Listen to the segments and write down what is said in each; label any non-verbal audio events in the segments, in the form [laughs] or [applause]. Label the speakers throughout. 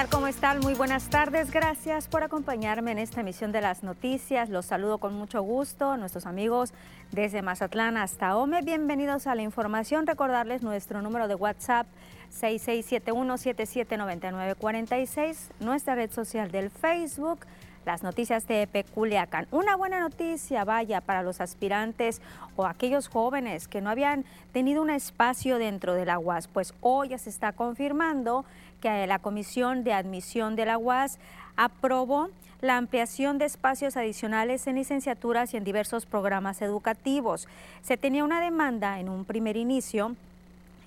Speaker 1: ¿Qué tal? ¿Cómo están? Muy buenas tardes. Gracias por acompañarme en esta emisión de las noticias. Los saludo con mucho gusto, nuestros amigos desde Mazatlán hasta OME. Bienvenidos a la información. Recordarles nuestro número de WhatsApp 6671-779946, nuestra red social del Facebook las noticias de Peculiacán. Una buena noticia, vaya, para los aspirantes o aquellos jóvenes que no habían tenido un espacio dentro de la UAS, pues hoy ya se está confirmando que la Comisión de Admisión de la UAS aprobó la ampliación de espacios adicionales en licenciaturas y en diversos programas educativos. Se tenía una demanda en un primer inicio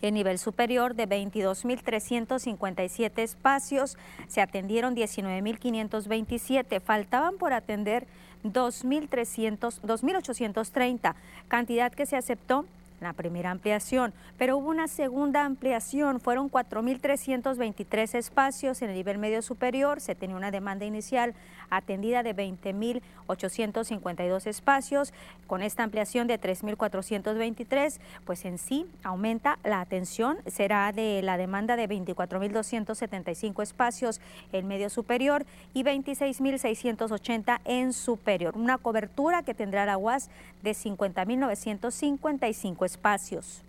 Speaker 1: en nivel superior de 22.357 espacios, se atendieron 19.527, faltaban por atender 2.830, cantidad que se aceptó la primera ampliación, pero hubo una segunda ampliación, fueron 4.323 espacios en el nivel medio superior, se tenía una demanda inicial atendida de 20.852 espacios, con esta ampliación de 3.423, pues en sí aumenta la atención, será de la demanda de 24.275 espacios en medio superior y 26.680 en superior, una cobertura que tendrá la UAS de 50.955 espacios.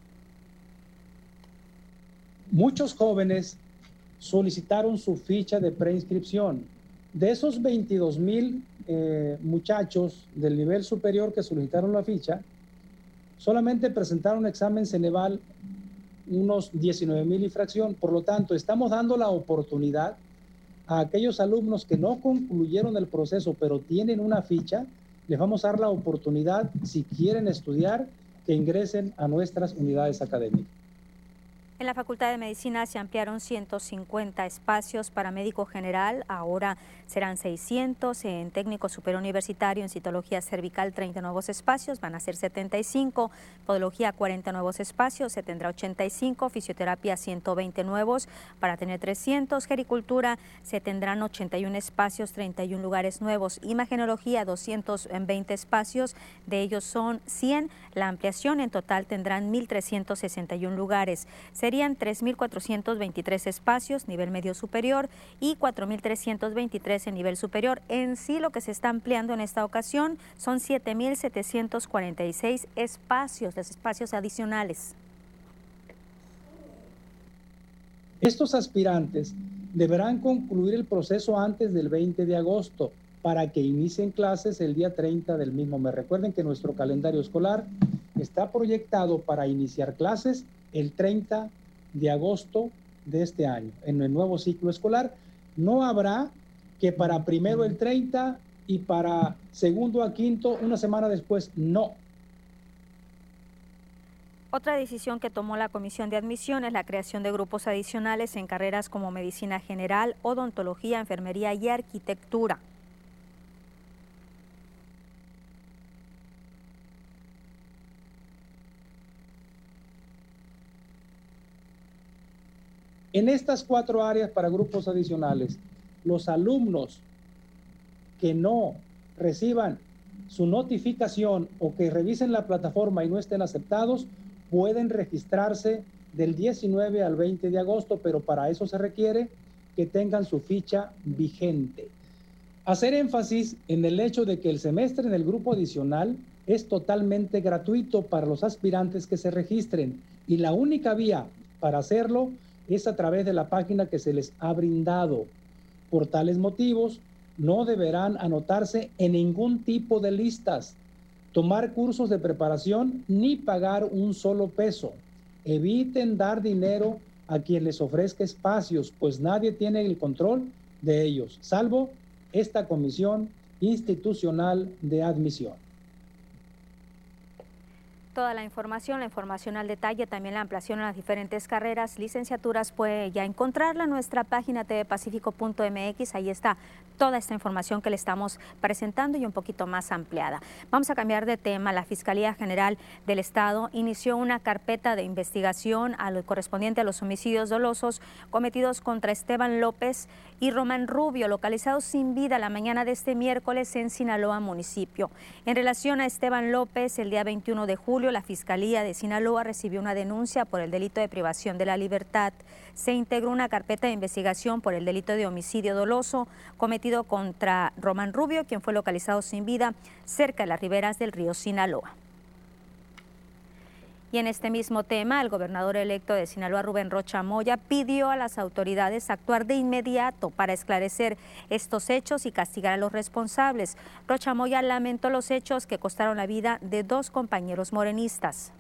Speaker 2: Muchos jóvenes solicitaron su ficha de preinscripción. De esos 22 mil eh, muchachos del nivel superior que solicitaron la ficha, solamente presentaron examen Ceneval unos 19 mil y fracción. Por lo tanto, estamos dando la oportunidad a aquellos alumnos que no concluyeron el proceso, pero tienen una ficha, les vamos a dar la oportunidad, si quieren estudiar, que ingresen a nuestras unidades académicas.
Speaker 1: En la Facultad de Medicina se ampliaron 150 espacios para médico general, ahora serán 600, en técnico superuniversitario en citología cervical 30 nuevos espacios, van a ser 75, podología 40 nuevos espacios, se tendrá 85, fisioterapia 120 nuevos para tener 300, gericultura se tendrán 81 espacios, 31 lugares nuevos, imagenología 220 espacios, de ellos son 100, la ampliación en total tendrán 1.361 lugares serían 3.423 espacios, nivel medio superior, y 4.323 en nivel superior. En sí, lo que se está ampliando en esta ocasión son 7.746 espacios, los espacios adicionales.
Speaker 2: Estos aspirantes deberán concluir el proceso antes del 20 de agosto para que inicien clases el día 30 del mismo mes. Recuerden que nuestro calendario escolar está proyectado para iniciar clases el 30 de agosto de este año, en el nuevo ciclo escolar. No habrá que para primero el 30 y para segundo a quinto una semana después, no.
Speaker 1: Otra decisión que tomó la Comisión de Admisión es la creación de grupos adicionales en carreras como medicina general, odontología, enfermería y arquitectura.
Speaker 2: En estas cuatro áreas para grupos adicionales, los alumnos que no reciban su notificación o que revisen la plataforma y no estén aceptados, pueden registrarse del 19 al 20 de agosto, pero para eso se requiere que tengan su ficha vigente. Hacer énfasis en el hecho de que el semestre en el grupo adicional es totalmente gratuito para los aspirantes que se registren y la única vía para hacerlo es a través de la página que se les ha brindado. Por tales motivos, no deberán anotarse en ningún tipo de listas, tomar cursos de preparación ni pagar un solo peso. Eviten dar dinero a quien les ofrezca espacios, pues nadie tiene el control de ellos, salvo esta comisión institucional de admisión
Speaker 1: toda la información, la información al detalle, también la ampliación en las diferentes carreras, licenciaturas, puede ya encontrarla en nuestra página tvpacifico.mx. Ahí está toda esta información que le estamos presentando y un poquito más ampliada. Vamos a cambiar de tema. La Fiscalía General del Estado inició una carpeta de investigación a correspondiente a los homicidios dolosos cometidos contra Esteban López y Román Rubio, localizados sin vida la mañana de este miércoles en Sinaloa, municipio. En relación a Esteban López, el día 21 de julio, la Fiscalía de Sinaloa recibió una denuncia por el delito de privación de la libertad. Se integró una carpeta de investigación por el delito de homicidio doloso cometido contra Román Rubio, quien fue localizado sin vida cerca de las riberas del río Sinaloa. Y en este mismo tema, el gobernador electo de Sinaloa, Rubén Rocha Moya, pidió a las autoridades actuar de inmediato para esclarecer estos hechos y castigar a los responsables. Rocha Moya lamentó los hechos que costaron la vida de dos compañeros morenistas.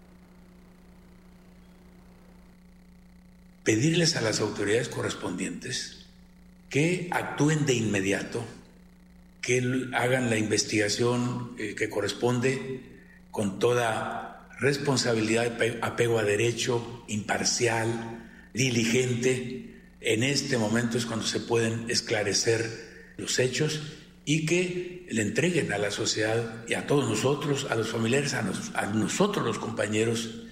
Speaker 3: Pedirles a las autoridades correspondientes que actúen de inmediato, que hagan la investigación eh, que corresponde con toda responsabilidad, apego a derecho, imparcial, diligente. En este momento es cuando se pueden esclarecer los hechos y que le entreguen a la sociedad y a todos nosotros, a los familiares, a, nosotros los compañeros,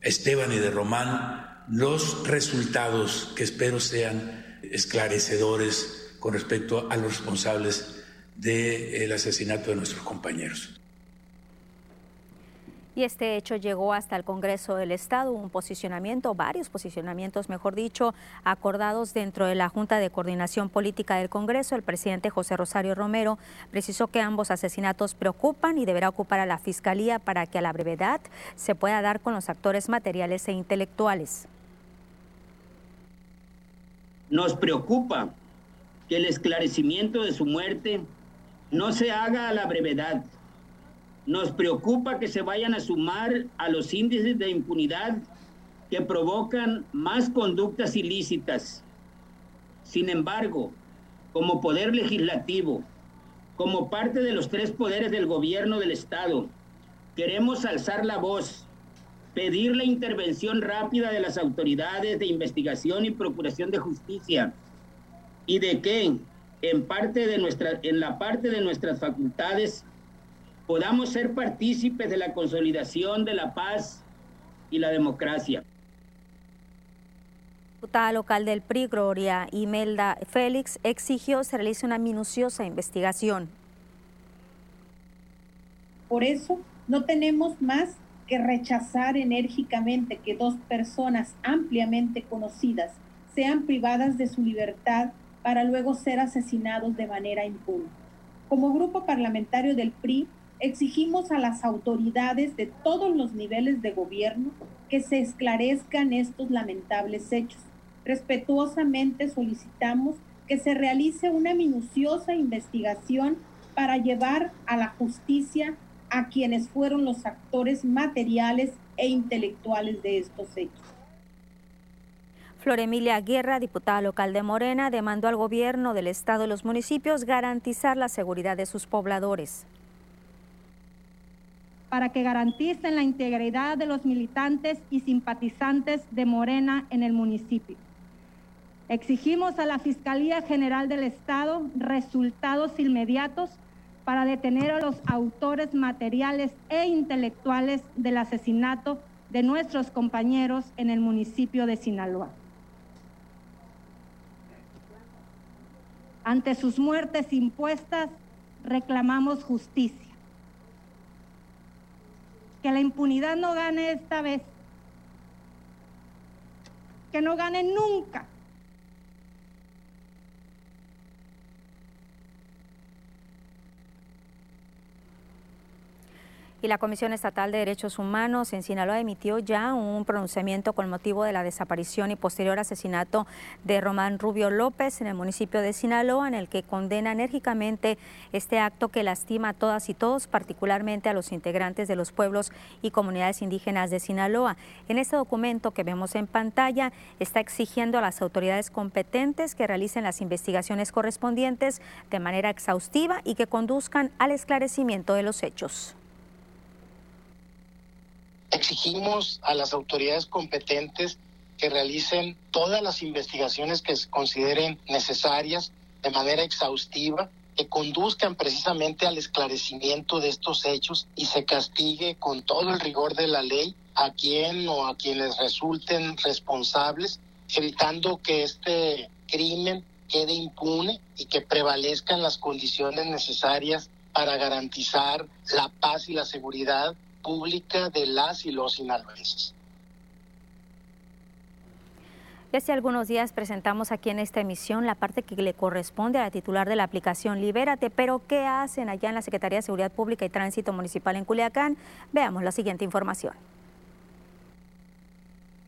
Speaker 3: Esteban y de Román, los resultados que espero sean esclarecedores con respecto a los responsables del asesinato de nuestros compañeros
Speaker 1: y este hecho llegó hasta el Congreso del Estado, un posicionamiento, varios posicionamientos, mejor dicho, acordados dentro de la Junta de Coordinación Política del Congreso. El presidente José Rosario Romero precisó que ambos asesinatos preocupan y deberá ocupar a la Fiscalía para que a la brevedad se pueda dar con los actores materiales e intelectuales.
Speaker 4: Nos preocupa que el esclarecimiento de su muerte no se haga a la brevedad nos preocupa que se vayan a sumar a los índices de impunidad que provocan más conductas ilícitas. Sin embargo, como poder legislativo, como parte de los tres poderes del gobierno del Estado, queremos alzar la voz, pedir la intervención rápida de las autoridades de investigación y procuración de justicia y de que en parte de nuestra en la parte de nuestras facultades podamos ser partícipes de la consolidación de la paz y la democracia.
Speaker 1: Diputada local del PRI, Gloria Imelda Félix, exigió se realice una minuciosa investigación.
Speaker 5: Por eso no tenemos más que rechazar enérgicamente que dos personas ampliamente conocidas sean privadas de su libertad para luego ser asesinados de manera impune. Como grupo parlamentario del PRI, exigimos a las autoridades de todos los niveles de gobierno que se esclarezcan estos lamentables hechos. Respetuosamente solicitamos que se realice una minuciosa investigación para llevar a la justicia a quienes fueron los actores materiales e intelectuales de estos hechos.
Speaker 1: Flor Emilia Guerra, diputada local de Morena, demandó al gobierno del Estado y los municipios garantizar la seguridad de sus pobladores
Speaker 6: para que garanticen la integridad de los militantes y simpatizantes de Morena en el municipio. Exigimos a la Fiscalía General del Estado resultados inmediatos para detener a los autores materiales e intelectuales del asesinato de nuestros compañeros en el municipio de Sinaloa. Ante sus muertes impuestas, reclamamos justicia que la impunidad no gane esta vez, que no gane nunca.
Speaker 1: Y la Comisión Estatal de Derechos Humanos en Sinaloa emitió ya un pronunciamiento con motivo de la desaparición y posterior asesinato de Román Rubio López en el municipio de Sinaloa, en el que condena enérgicamente este acto que lastima a todas y todos, particularmente a los integrantes de los pueblos y comunidades indígenas de Sinaloa. En este documento que vemos en pantalla está exigiendo a las autoridades competentes que realicen las investigaciones correspondientes de manera exhaustiva y que conduzcan al esclarecimiento de los hechos.
Speaker 7: Exigimos a las autoridades competentes que realicen todas las investigaciones que se consideren necesarias de manera exhaustiva, que conduzcan precisamente al esclarecimiento de estos hechos y se castigue con todo el rigor de la ley a quien o a quienes resulten responsables, evitando que este crimen quede impune y que prevalezcan las condiciones necesarias para garantizar la paz y la seguridad pública de las y los sinaloenses.
Speaker 1: Hace algunos días presentamos aquí en esta emisión la parte que le corresponde a la titular de la aplicación Libérate, pero ¿qué hacen allá en la Secretaría de Seguridad Pública y Tránsito Municipal en Culiacán? Veamos la siguiente información.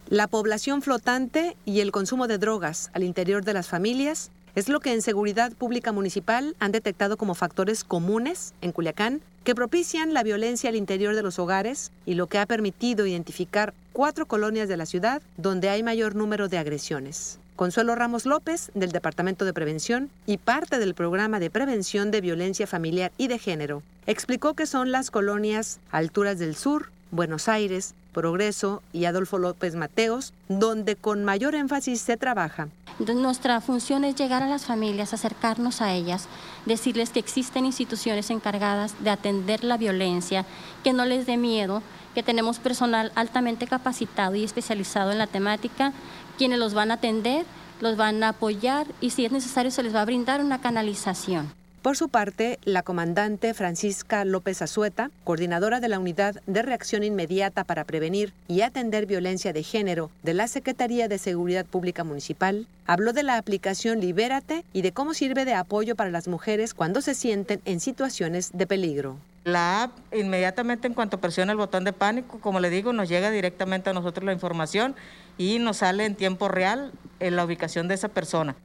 Speaker 8: La población flotante y el consumo de drogas al interior de las familias es lo que en Seguridad Pública Municipal han detectado como factores comunes en Culiacán que propician la violencia al interior de los hogares y lo que ha permitido identificar cuatro colonias de la ciudad donde hay mayor número de agresiones. Consuelo Ramos López, del Departamento de Prevención y parte del Programa de Prevención de Violencia Familiar y de Género, explicó que son las colonias Alturas del Sur, Buenos Aires, Progreso y Adolfo López Mateos, donde con mayor énfasis se trabaja.
Speaker 9: Nuestra función es llegar a las familias, acercarnos a ellas, decirles que existen instituciones encargadas de atender la violencia, que no les dé miedo, que tenemos personal altamente capacitado y especializado en la temática, quienes los van a atender, los van a apoyar y si es necesario se les va a brindar una canalización.
Speaker 8: Por su parte, la comandante Francisca López Azueta, coordinadora de la Unidad de Reacción Inmediata para Prevenir y Atender Violencia de Género de la Secretaría de Seguridad Pública Municipal, habló de la aplicación Libérate y de cómo sirve de apoyo para las mujeres cuando se sienten en situaciones de peligro.
Speaker 10: La app inmediatamente en cuanto presiona el botón de pánico, como le digo, nos llega directamente a nosotros la información y nos sale en tiempo real en la ubicación de esa persona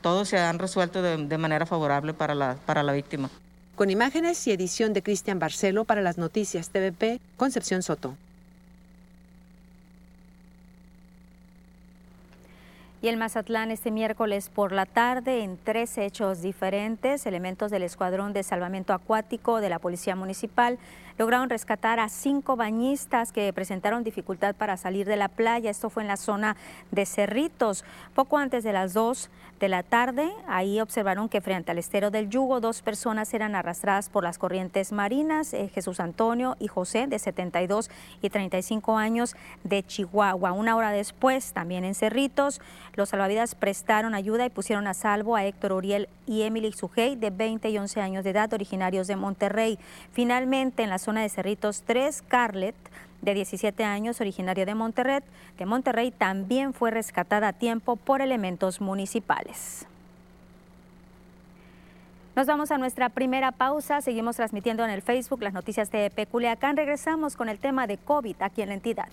Speaker 10: todos se han resuelto de, manera favorable para la, para la víctima.
Speaker 8: Con imágenes y edición de Cristian Barcelo para las noticias TVP, Concepción Soto.
Speaker 1: Y el Mazatlán este miércoles por la tarde en tres hechos diferentes, elementos del Escuadrón de Salvamento Acuático de la Policía Municipal lograron rescatar a cinco bañistas que presentaron dificultad para salir de la playa. Esto fue en la zona de Cerritos. Poco antes de las dos de la tarde, ahí observaron que frente al estero del Yugo, dos personas eran arrastradas por las corrientes marinas, eh, Jesús Antonio y José, de 72 y 35 años, de Chihuahua. Una hora después, también en Cerritos, los salvavidas prestaron ayuda y pusieron a salvo a Héctor Uriel y Emily Sujei, de 20 y 11 años de edad, originarios de Monterrey. Finalmente, en las zona de Cerritos 3, Carlet, de 17 años, originaria de Monterrey, de Monterrey, también fue rescatada a tiempo por elementos municipales. Nos vamos a nuestra primera pausa. Seguimos transmitiendo en el Facebook las noticias de Peculiacán. Regresamos con el tema de COVID aquí en la entidad.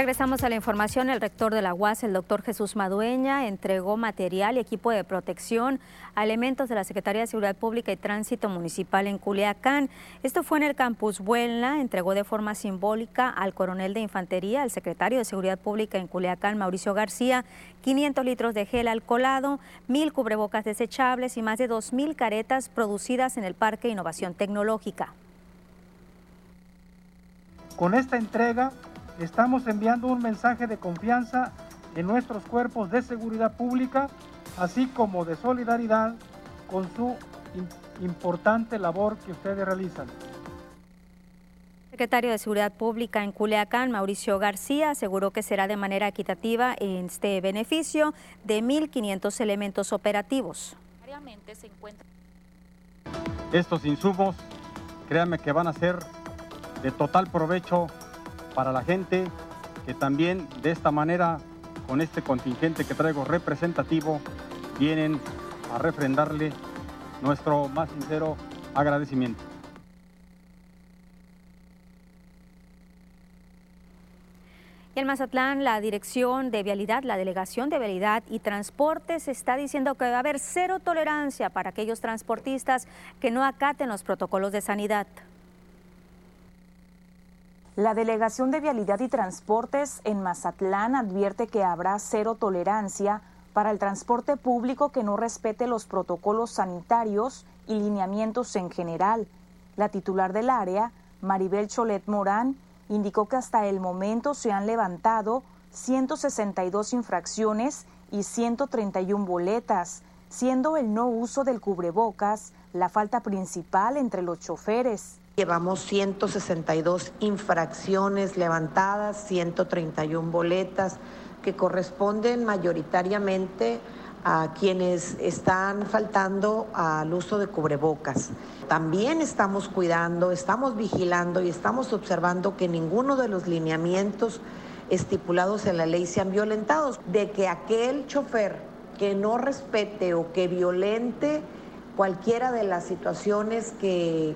Speaker 1: Regresamos a la información. El rector de la UAS, el doctor Jesús Madueña, entregó material y equipo de protección a elementos de la Secretaría de Seguridad Pública y Tránsito Municipal en Culiacán. Esto fue en el campus Buelna. Entregó de forma simbólica al coronel de infantería, al secretario de Seguridad Pública en Culiacán, Mauricio García, 500 litros de gel alcoholado, mil cubrebocas desechables y más de 2.000 caretas producidas en el Parque Innovación Tecnológica.
Speaker 2: Con esta entrega estamos enviando un mensaje de confianza en nuestros cuerpos de seguridad pública, así como de solidaridad con su importante labor que ustedes realizan.
Speaker 1: El secretario de Seguridad Pública en Culiacán, Mauricio García, aseguró que será de manera equitativa este beneficio de 1.500 elementos operativos.
Speaker 11: Estos insumos, créanme que van a ser de total provecho para la gente que también de esta manera, con este contingente que traigo representativo, vienen a refrendarle nuestro más sincero agradecimiento.
Speaker 1: Y en Mazatlán, la Dirección de Vialidad, la Delegación de Vialidad y Transportes está diciendo que va a haber cero tolerancia para aquellos transportistas que no acaten los protocolos de sanidad.
Speaker 12: La Delegación de Vialidad y Transportes en Mazatlán advierte que habrá cero tolerancia para el transporte público que no respete los protocolos sanitarios y lineamientos en general. La titular del área, Maribel Cholet Morán, indicó que hasta el momento se han levantado 162 infracciones y 131 boletas, siendo el no uso del cubrebocas la falta principal entre los choferes.
Speaker 13: Llevamos 162 infracciones levantadas, 131 boletas que corresponden mayoritariamente a quienes están faltando al uso de cubrebocas. También estamos cuidando, estamos vigilando y estamos observando que ninguno de los lineamientos estipulados en la ley sean violentados, de que aquel chofer que no respete o que violente cualquiera de las situaciones que,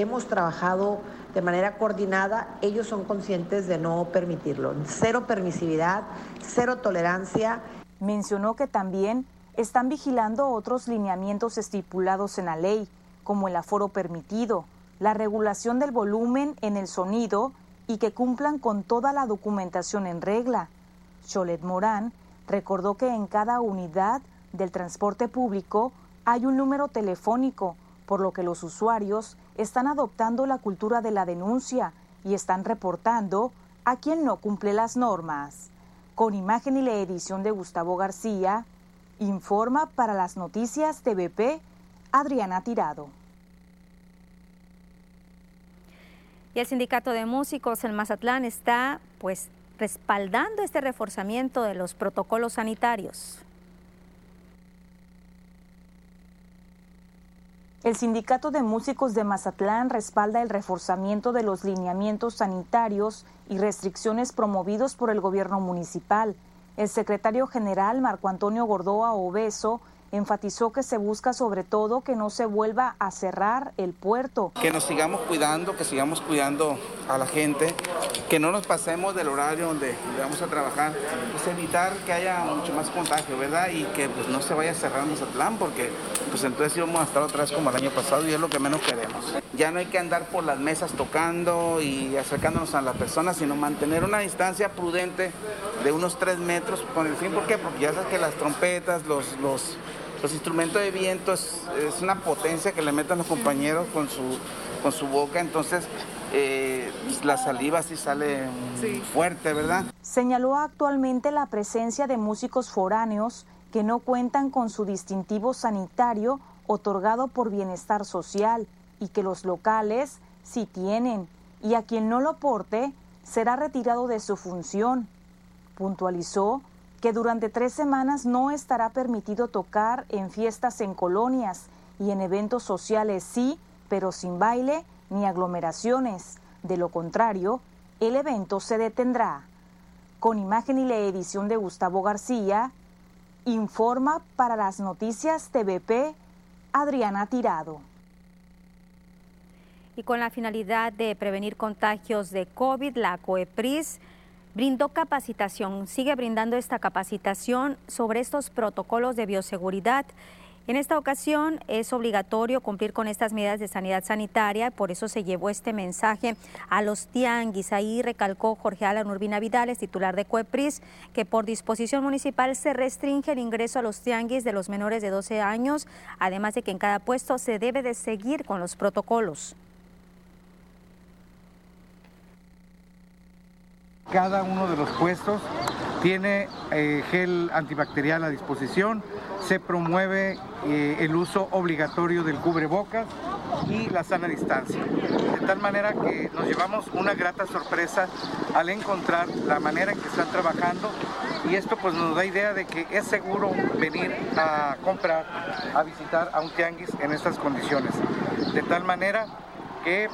Speaker 13: hemos trabajado de manera coordinada, ellos son conscientes de no permitirlo. Cero permisividad, cero tolerancia.
Speaker 12: Mencionó que también están vigilando otros lineamientos estipulados en la ley, como el aforo permitido, la regulación del volumen en el sonido y que cumplan con toda la documentación en regla. Cholet Morán recordó que en cada unidad del transporte público hay un número telefónico, por lo que los usuarios están adoptando la cultura de la denuncia y están reportando a quien no cumple las normas. Con imagen y la edición de Gustavo García, informa para las noticias TVP Adriana Tirado.
Speaker 1: Y el sindicato de músicos en Mazatlán está pues respaldando este reforzamiento de los protocolos sanitarios.
Speaker 12: El Sindicato de Músicos de Mazatlán respalda el reforzamiento de los lineamientos sanitarios y restricciones promovidos por el gobierno municipal. El secretario general Marco Antonio Gordoa Obeso enfatizó que se busca sobre todo que no se vuelva a cerrar el puerto.
Speaker 14: Que nos sigamos cuidando, que sigamos cuidando a la gente, que no nos pasemos del horario donde, vamos a trabajar, pues evitar que haya mucho más contagio, ¿verdad? Y que pues no se vaya a cerrar Mazatlán porque pues entonces íbamos a estar otra vez como el año pasado y es lo que menos queremos. Ya no hay que andar por las mesas tocando y acercándonos a las personas, sino mantener una distancia prudente de unos tres metros con el fin, ¿por qué? Porque ya sabes que las trompetas, los, los los instrumentos de viento es, una potencia que le meten los compañeros con su, con su boca, entonces eh, la saliva sí sale fuerte, ¿verdad?
Speaker 12: Señaló actualmente la presencia de músicos foráneos que no cuentan con su distintivo sanitario otorgado por bienestar social y que los locales sí tienen y a quien no lo porte será retirado de su función. Puntualizó que durante tres semanas no estará permitido tocar en fiestas en colonias y en eventos sociales sí, pero sin baile ni aglomeraciones. De lo contrario, el evento se detendrá. Con imagen y la edición de Gustavo García, informa para las noticias TVP Adriana Tirado.
Speaker 1: Y con la finalidad de prevenir contagios de COVID, la COEPRIS brindó capacitación, sigue brindando esta capacitación sobre estos protocolos de bioseguridad en esta ocasión es obligatorio cumplir con estas medidas de sanidad sanitaria, por eso se llevó este mensaje a los tianguis. Ahí recalcó Jorge Alan Urbina Vidales, titular de CUEPRIS, que por disposición municipal se restringe el ingreso a los tianguis de los menores de 12 años, además de que en cada puesto se debe de seguir con los protocolos.
Speaker 15: Cada uno de los puestos tiene eh, gel antibacterial a disposición, se promueve eh, el uso obligatorio del cubrebocas y la sana distancia. De tal manera que nos llevamos una grata sorpresa al encontrar la manera en que están trabajando y esto pues nos da idea de que es seguro venir a comprar, a visitar a un tianguis en estas condiciones. De tal manera que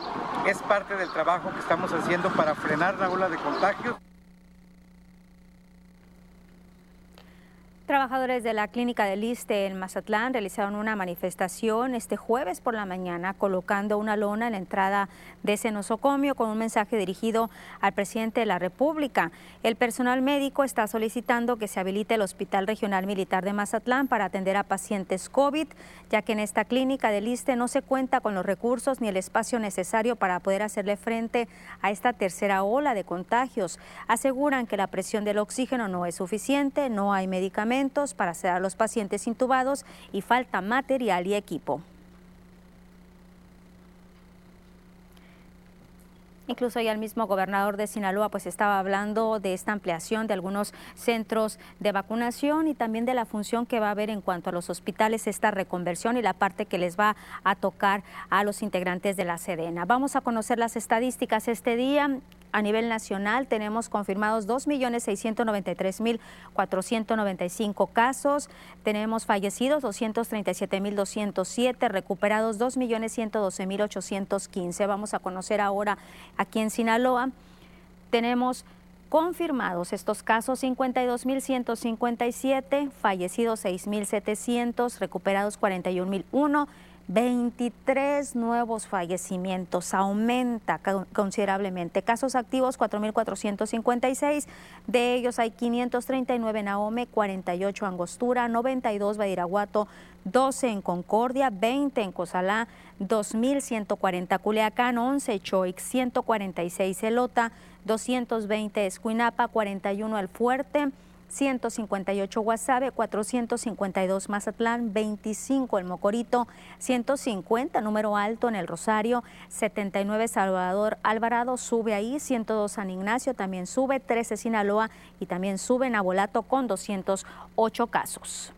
Speaker 15: es parte del trabajo que estamos haciendo para frenar la ola de contagios.
Speaker 1: Trabajadores de la clínica del Liste en Mazatlán realizaron una manifestación este jueves por la mañana colocando una lona en la entrada de ese nosocomio con un mensaje dirigido al presidente de la República. El personal médico está solicitando que se habilite el Hospital Regional Militar de Mazatlán para atender a pacientes COVID, ya que en esta clínica del Liste no se cuenta con los recursos ni el espacio necesario para poder hacerle frente a esta tercera ola de contagios. Aseguran que la presión del oxígeno no es suficiente, no hay medicamentos para sedar a los pacientes intubados y falta material y equipo. Incluso ya el mismo gobernador de Sinaloa pues estaba hablando de esta ampliación de algunos centros de vacunación y también de la función que va a haber en cuanto a los hospitales, esta reconversión y la parte que les va a tocar a los integrantes de la Sedena. Vamos a conocer las estadísticas este día. A nivel nacional tenemos confirmados 2.693.495 casos, tenemos fallecidos 237.207, recuperados 2.112.815. Vamos a conocer ahora aquí en Sinaloa. Tenemos confirmados estos casos 52.157, fallecidos 6.700, recuperados 41.001 23 nuevos fallecimientos, aumenta considerablemente. Casos activos 4.456, de ellos hay 539 en Ahome, 48 Angostura, 92 Badiraguato, 12 en Concordia, 20 en Cozalá, 2.140 Culiacán, 11 Choix, 146 Elota, 220 Escuinapa, 41 El Fuerte, 158 Guasave, 452 Mazatlán, 25 El Mocorito, 150 número alto en El Rosario, 79 Salvador Alvarado, sube ahí, 102 San Ignacio, también sube, 13 Sinaloa y también sube en Abolato con 208 casos.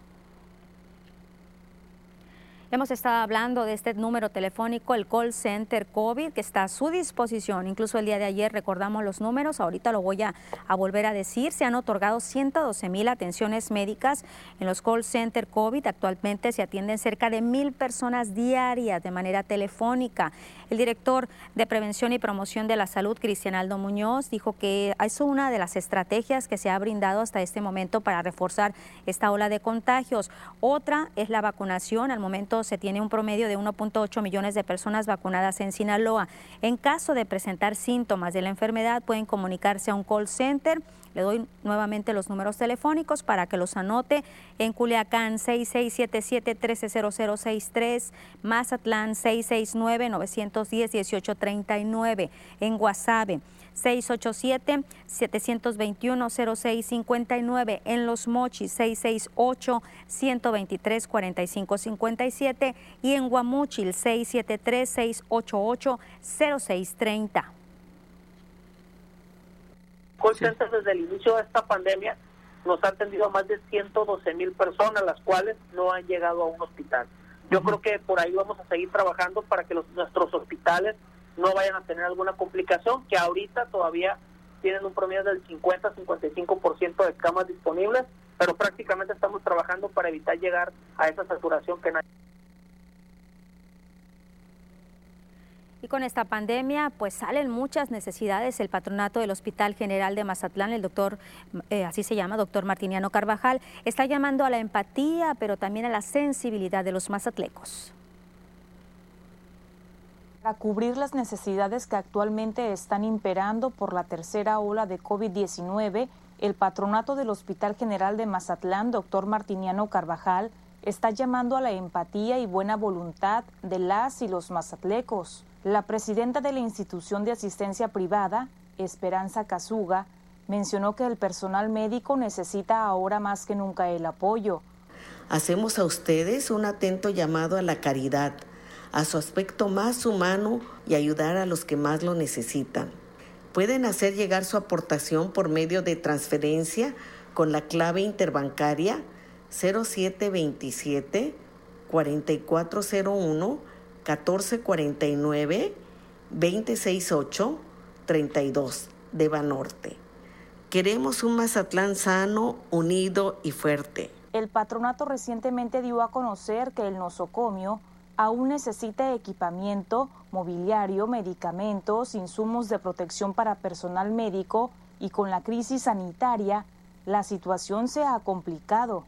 Speaker 1: Hemos estado hablando de este número telefónico, el call center COVID, que está a su disposición. Incluso el día de ayer recordamos los números, ahorita lo voy a, volver a decir. Se han otorgado 112 mil atenciones médicas en los call center COVID. Actualmente se atienden cerca de mil personas diarias de manera telefónica. El director de Prevención y Promoción de la Salud, Cristian Aldo Muñoz, dijo que es una de las estrategias que se ha brindado hasta este momento para reforzar esta ola de contagios. Otra es la vacunación. Al momento se tiene un promedio de 1.8 millones de personas vacunadas en Sinaloa. En caso de presentar síntomas de la enfermedad, pueden comunicarse a un call center le doy nuevamente los números telefónicos para que los anote. En Culiacán 6677-130063, Mazatlán 669-910-1839, en Guasave 687-721-0659, en Los Mochis 668-123-4557 y en Guamuchil 673-688-0630
Speaker 16: call desde el inicio de esta pandemia nos han atendido más de 112 mil personas, las cuales no han llegado a un hospital. Yo creo que por ahí vamos a seguir trabajando para que los, nuestros hospitales no vayan a tener alguna complicación, que ahorita todavía tienen un promedio del 50-55% de camas disponibles, pero prácticamente estamos trabajando para evitar llegar a esa saturación que nadie.
Speaker 1: Y con esta pandemia, pues salen muchas necesidades. El patronato del Hospital General de Mazatlán, el doctor, eh, así se llama, doctor Martiniano Carvajal, está llamando a la empatía, pero también a la sensibilidad de los mazatlecos
Speaker 12: Para cubrir las necesidades que actualmente están imperando por la tercera ola de COVID-19, el patronato del Hospital General de Mazatlán, doctor Martiniano Carvajal, está llamando a la empatía y buena voluntad de las y los mazatlecos. La presidenta de la institución de asistencia privada, Esperanza Casuga, mencionó que el personal médico necesita ahora más que nunca el apoyo.
Speaker 17: Hacemos a ustedes un atento llamado a la caridad, a su aspecto más humano y ayudar a los que más lo necesitan. Pueden hacer llegar su aportación por medio de transferencia con la clave interbancaria 0727 4401 1449 268 32 de Banorte. Queremos un Mazatlán sano, unido y fuerte.
Speaker 12: El patronato recientemente dio a conocer que el nosocomio aún necesita equipamiento, mobiliario, medicamentos, insumos de protección para personal médico y con la crisis sanitaria, la situación se ha complicado.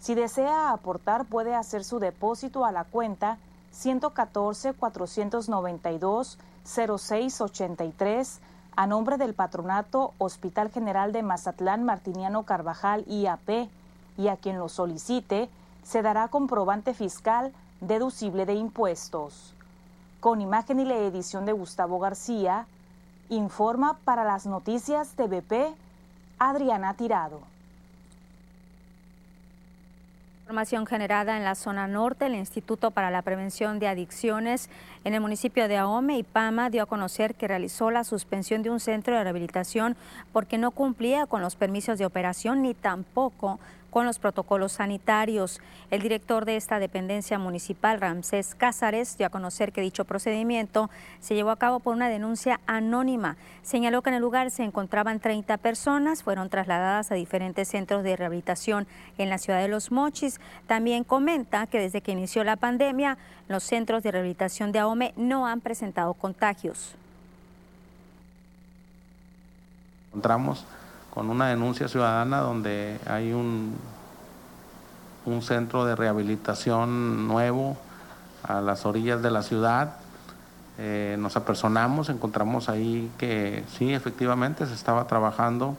Speaker 12: Si desea aportar, puede hacer su depósito a la cuenta 114-492-0683 a nombre del patronato Hospital General de Mazatlán Martiniano Carvajal IAP y a quien lo solicite se dará comprobante fiscal deducible de impuestos. Con imagen y la edición de Gustavo García, informa para las noticias TVP Adriana Tirado.
Speaker 1: Información generada en la zona norte, el Instituto para la Prevención de Adicciones en el municipio de Ahome y Pama dio a conocer que realizó la suspensión de un centro de rehabilitación porque no cumplía con los permisos de operación ni tampoco con los protocolos sanitarios. El director de esta dependencia municipal, Ramsés Cázares, dio a conocer que dicho procedimiento se llevó a cabo por una denuncia anónima. Señaló que en el lugar se encontraban 30 personas, fueron trasladadas a diferentes centros de rehabilitación en la ciudad de Los Mochis. También comenta que desde que inició la pandemia, los centros de rehabilitación de AOME no han presentado contagios.
Speaker 18: Encontramos con una denuncia ciudadana donde hay un, un centro de rehabilitación nuevo a las orillas de la ciudad. Eh, nos apersonamos, encontramos ahí que sí, efectivamente se estaba trabajando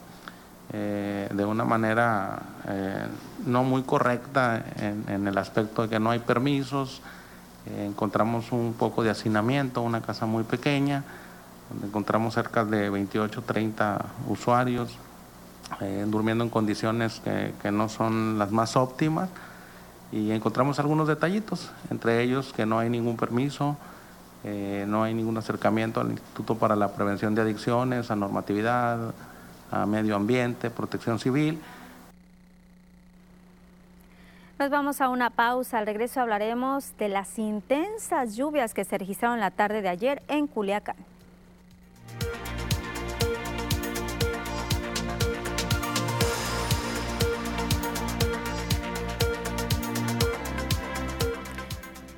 Speaker 18: eh, de una manera eh, no muy correcta en, en, el aspecto de que no hay permisos. encontramos un poco de hacinamiento, una casa muy pequeña, donde encontramos cerca de 28, 30 usuarios eh, durmiendo en condiciones que, no son las más óptimas y encontramos algunos detallitos, entre ellos que no hay ningún permiso, eh, no hay ningún acercamiento al Instituto para la Prevención de Adicciones, a normatividad, a medio ambiente, protección civil.
Speaker 1: Nos vamos a una pausa. Al regreso hablaremos de las intensas lluvias que se registraron la tarde de ayer en Culiacán.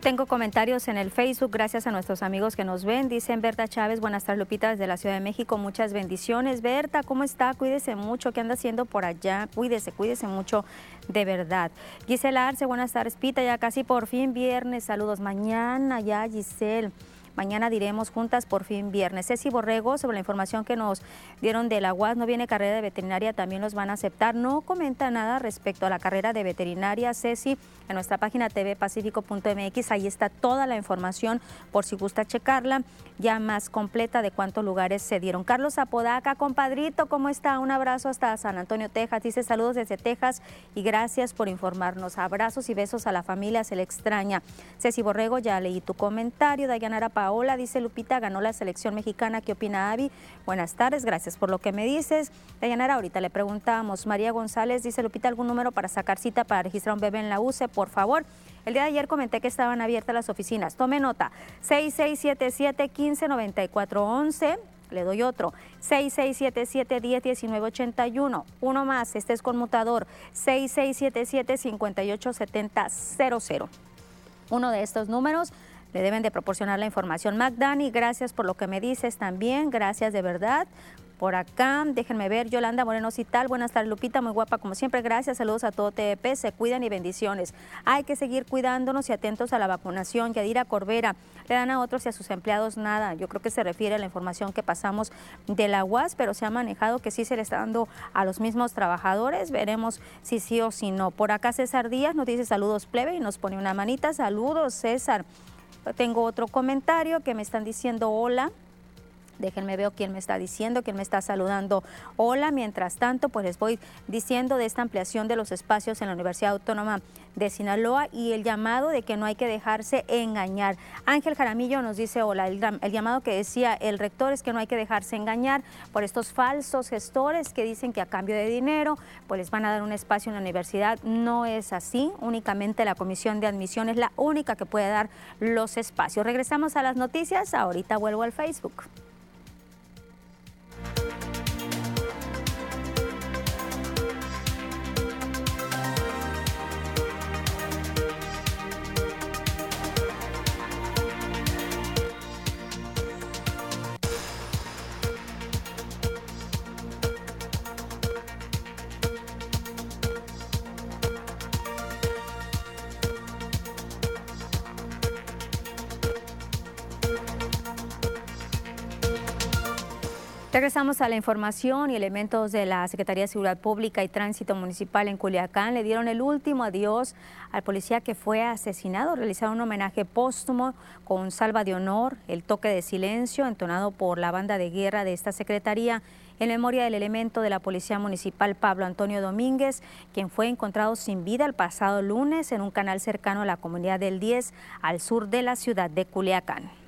Speaker 1: Tengo comentarios en el Facebook, gracias a nuestros amigos que nos ven. Dicen Berta Chávez, buenas tardes Lupita desde la Ciudad de México, muchas bendiciones. Berta, ¿cómo está? Cuídese mucho, ¿qué anda haciendo por allá? Cuídese, cuídese mucho, de verdad. Gisela Arce, buenas tardes, Pita, ya casi por fin viernes, saludos. Mañana ya, Giselle. Mañana diremos juntas por fin viernes. Ceci Borrego, sobre la información que nos dieron de la UAS, no viene carrera de veterinaria, también los van a aceptar. No comenta nada respecto a la carrera de veterinaria, Ceci, en nuestra página tvpacifico.mx. Ahí está toda la información por si gusta checarla, ya más completa de cuántos lugares se dieron. Carlos Apodaca, compadrito, ¿cómo está? Un abrazo hasta San Antonio, Texas. Dice saludos desde Texas y gracias por informarnos. Abrazos y besos a la familia, se le extraña. Ceci Borrego, ya leí tu comentario. Dayanara Hola, dice Lupita, ganó la selección mexicana. ¿Qué opina Avi? Buenas tardes, gracias por lo que me dices. Dayanara, ahorita le preguntamos. María González dice, Lupita, ¿algún número para sacar cita para registrar un bebé en la UCE? Por favor. El día de ayer comenté que estaban abiertas las oficinas. Tome nota. 6677-159411. Le doy otro. 6677-101981. Uno más. Este es conmutador. 6677-587000. Uno de estos números le deben de proporcionar la información. Magdani, gracias por lo que me dices también, gracias de verdad por acá. Déjenme ver, Yolanda Moreno Cital, buenas tardes Lupita, muy guapa como siempre, gracias, saludos a todo TEP, se cuidan y bendiciones. Hay que seguir cuidándonos y atentos a la vacunación. Yadira Corbera, le dan a otros y a sus empleados nada. Yo creo que se refiere a la información que pasamos de la UAS, pero se ha manejado que sí se le está dando a los mismos trabajadores. Veremos si sí o si no. Por acá César Díaz nos dice saludos plebe y nos pone una manita. Saludos César. Tengo otro comentario que me están diciendo hola. Déjenme ver quién me está diciendo, quién me está saludando. Hola, mientras tanto, pues les voy diciendo de esta ampliación de los espacios en la Universidad Autónoma de Sinaloa y el llamado de que no hay que dejarse engañar. Ángel Jaramillo nos dice, hola, el, llamado que decía el rector es que no hay que dejarse engañar por estos falsos gestores que dicen que a cambio de dinero, pues les van a dar un espacio en la universidad. No es así, únicamente la comisión de admisión es la única que puede dar los espacios. Regresamos a las noticias, ahorita vuelvo al Facebook. Regresamos a la información y elementos de la Secretaría de Seguridad Pública y Tránsito Municipal en Culiacán le dieron el último adiós al policía que fue asesinado. Realizaron un homenaje póstumo con salva de honor, el toque de silencio entonado por la banda de guerra de esta Secretaría en memoria del elemento de la Policía Municipal Pablo Antonio Domínguez, quien fue encontrado sin vida el pasado lunes en un canal cercano a la comunidad del 10 al sur de la ciudad de Culiacán.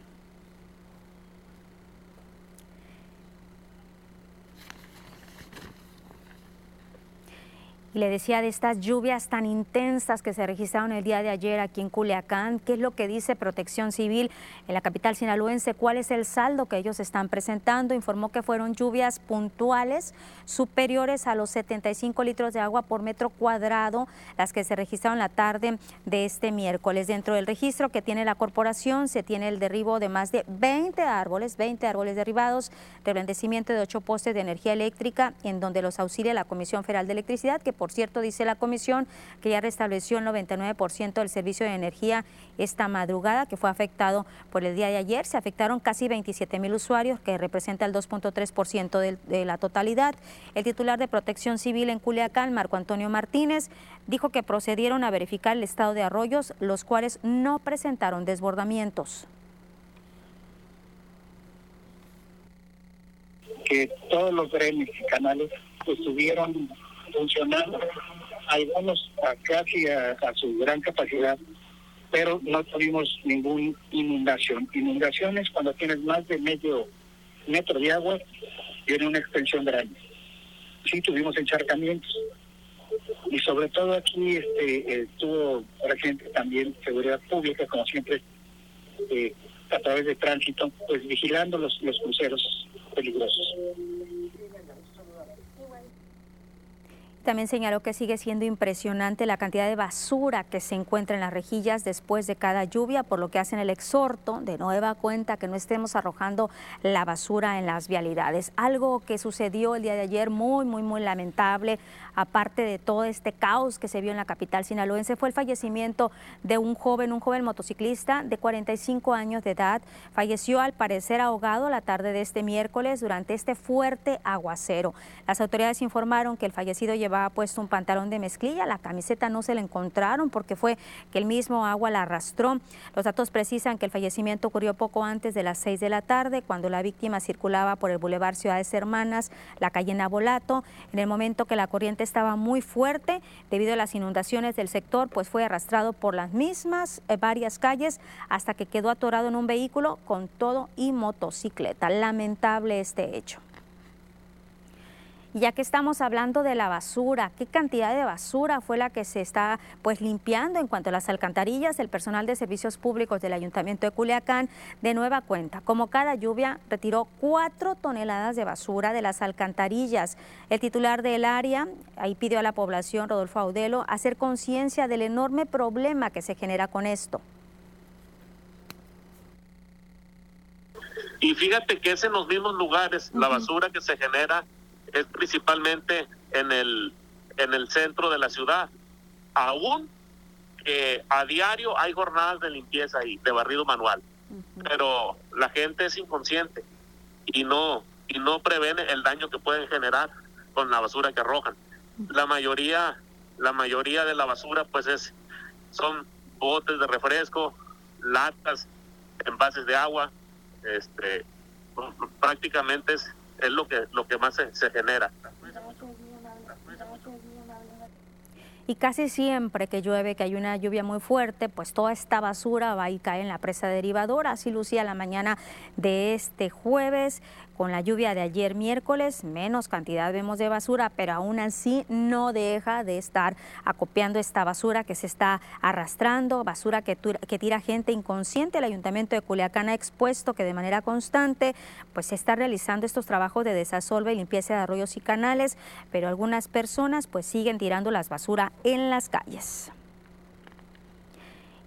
Speaker 1: Le decía de estas lluvias tan intensas que se registraron el día de ayer aquí en Culiacán, qué es lo que dice Protección Civil en la capital sinaloense, cuál es el saldo que ellos están presentando. Informó que fueron lluvias puntuales superiores a los 75 litros de agua por metro cuadrado, las que se registraron la tarde de este miércoles. Dentro del registro que tiene la corporación se tiene el derribo de más de 20 árboles, 20 árboles derribados, reblandecimiento de ocho postes de energía eléctrica, en donde los auxilia la Comisión Federal de Electricidad, que por por cierto, dice la comisión que ya restableció el 99% del servicio de energía esta madrugada, que fue afectado por el día de ayer. Se afectaron casi 27 mil usuarios, que representa el 2.3% de, la totalidad. El titular de Protección Civil en Culiacán, Marco Antonio Martínez, dijo que procedieron a verificar el estado de arroyos, los cuales no presentaron desbordamientos.
Speaker 19: que todos los drenes y canales estuvieron funcionando, algunos a casi a, su gran capacidad, pero no tuvimos ninguna inundación. Inundaciones cuando tienes más de medio metro de agua tiene una extensión grande. Sí tuvimos encharcamientos y sobre todo aquí este, estuvo presente también seguridad pública, como siempre, eh, a través de tránsito, pues vigilando los, los cruceros peligrosos.
Speaker 1: También señaló que sigue siendo impresionante la cantidad de basura que se encuentra en las rejillas después de cada lluvia, por lo que hacen el exhorto de nueva cuenta que no estemos arrojando la basura en las vialidades. Algo que sucedió el día de ayer muy, muy, muy lamentable, aparte de todo este caos que se vio en la capital sinaloense, fue el fallecimiento de un joven, un joven motociclista de 45 años de edad. Falleció al parecer ahogado la tarde de este miércoles durante este fuerte aguacero. Las autoridades informaron que el fallecido llevaba puesto un pantalón de mezclilla, la camiseta no se la encontraron porque fue que el mismo agua la arrastró. Los datos precisan que el fallecimiento ocurrió poco antes de las 6 de la tarde, cuando la víctima circulaba por el Boulevard Ciudades Hermanas, la calle Nabolato, en el momento que la corriente estaba muy fuerte debido a las inundaciones del sector, pues fue arrastrado por las mismas eh, varias calles hasta que quedó atorado en un vehículo con todo y motocicleta. Lamentable este hecho ya que estamos hablando de la basura, ¿qué cantidad de basura fue la que se está pues limpiando en cuanto a las alcantarillas? El personal de servicios públicos del Ayuntamiento de Culiacán de nueva cuenta, como cada lluvia, retiró cuatro toneladas de basura de las alcantarillas. El titular del área ahí pidió a la población, Rodolfo Audelo, hacer conciencia del enorme problema que se genera con esto.
Speaker 20: Y fíjate que es en los mismos lugares, la basura que se genera es principalmente en el, en el centro de la ciudad. Aún que a diario hay jornadas de limpieza y de barrido manual, pero la gente es inconsciente y no, y no prevé el daño que pueden generar con la basura que arrojan. La mayoría, la mayoría de la basura pues es, son botes de refresco, latas, envases de agua, este, prácticamente es, es lo que lo que más se, se genera.
Speaker 1: y casi siempre que llueve, que hay una lluvia muy fuerte, pues toda esta basura va y cae en la presa derivadora. Así lucía la mañana de este jueves con la lluvia de ayer miércoles, menos cantidad vemos de basura, pero aún así no deja de estar acopiando esta basura que se está arrastrando, basura que, tira gente inconsciente. El Ayuntamiento de Culiacán ha expuesto que de manera constante pues se está realizando estos trabajos de desasolve y limpieza de arroyos y canales, pero algunas personas pues siguen tirando las basura en las calles.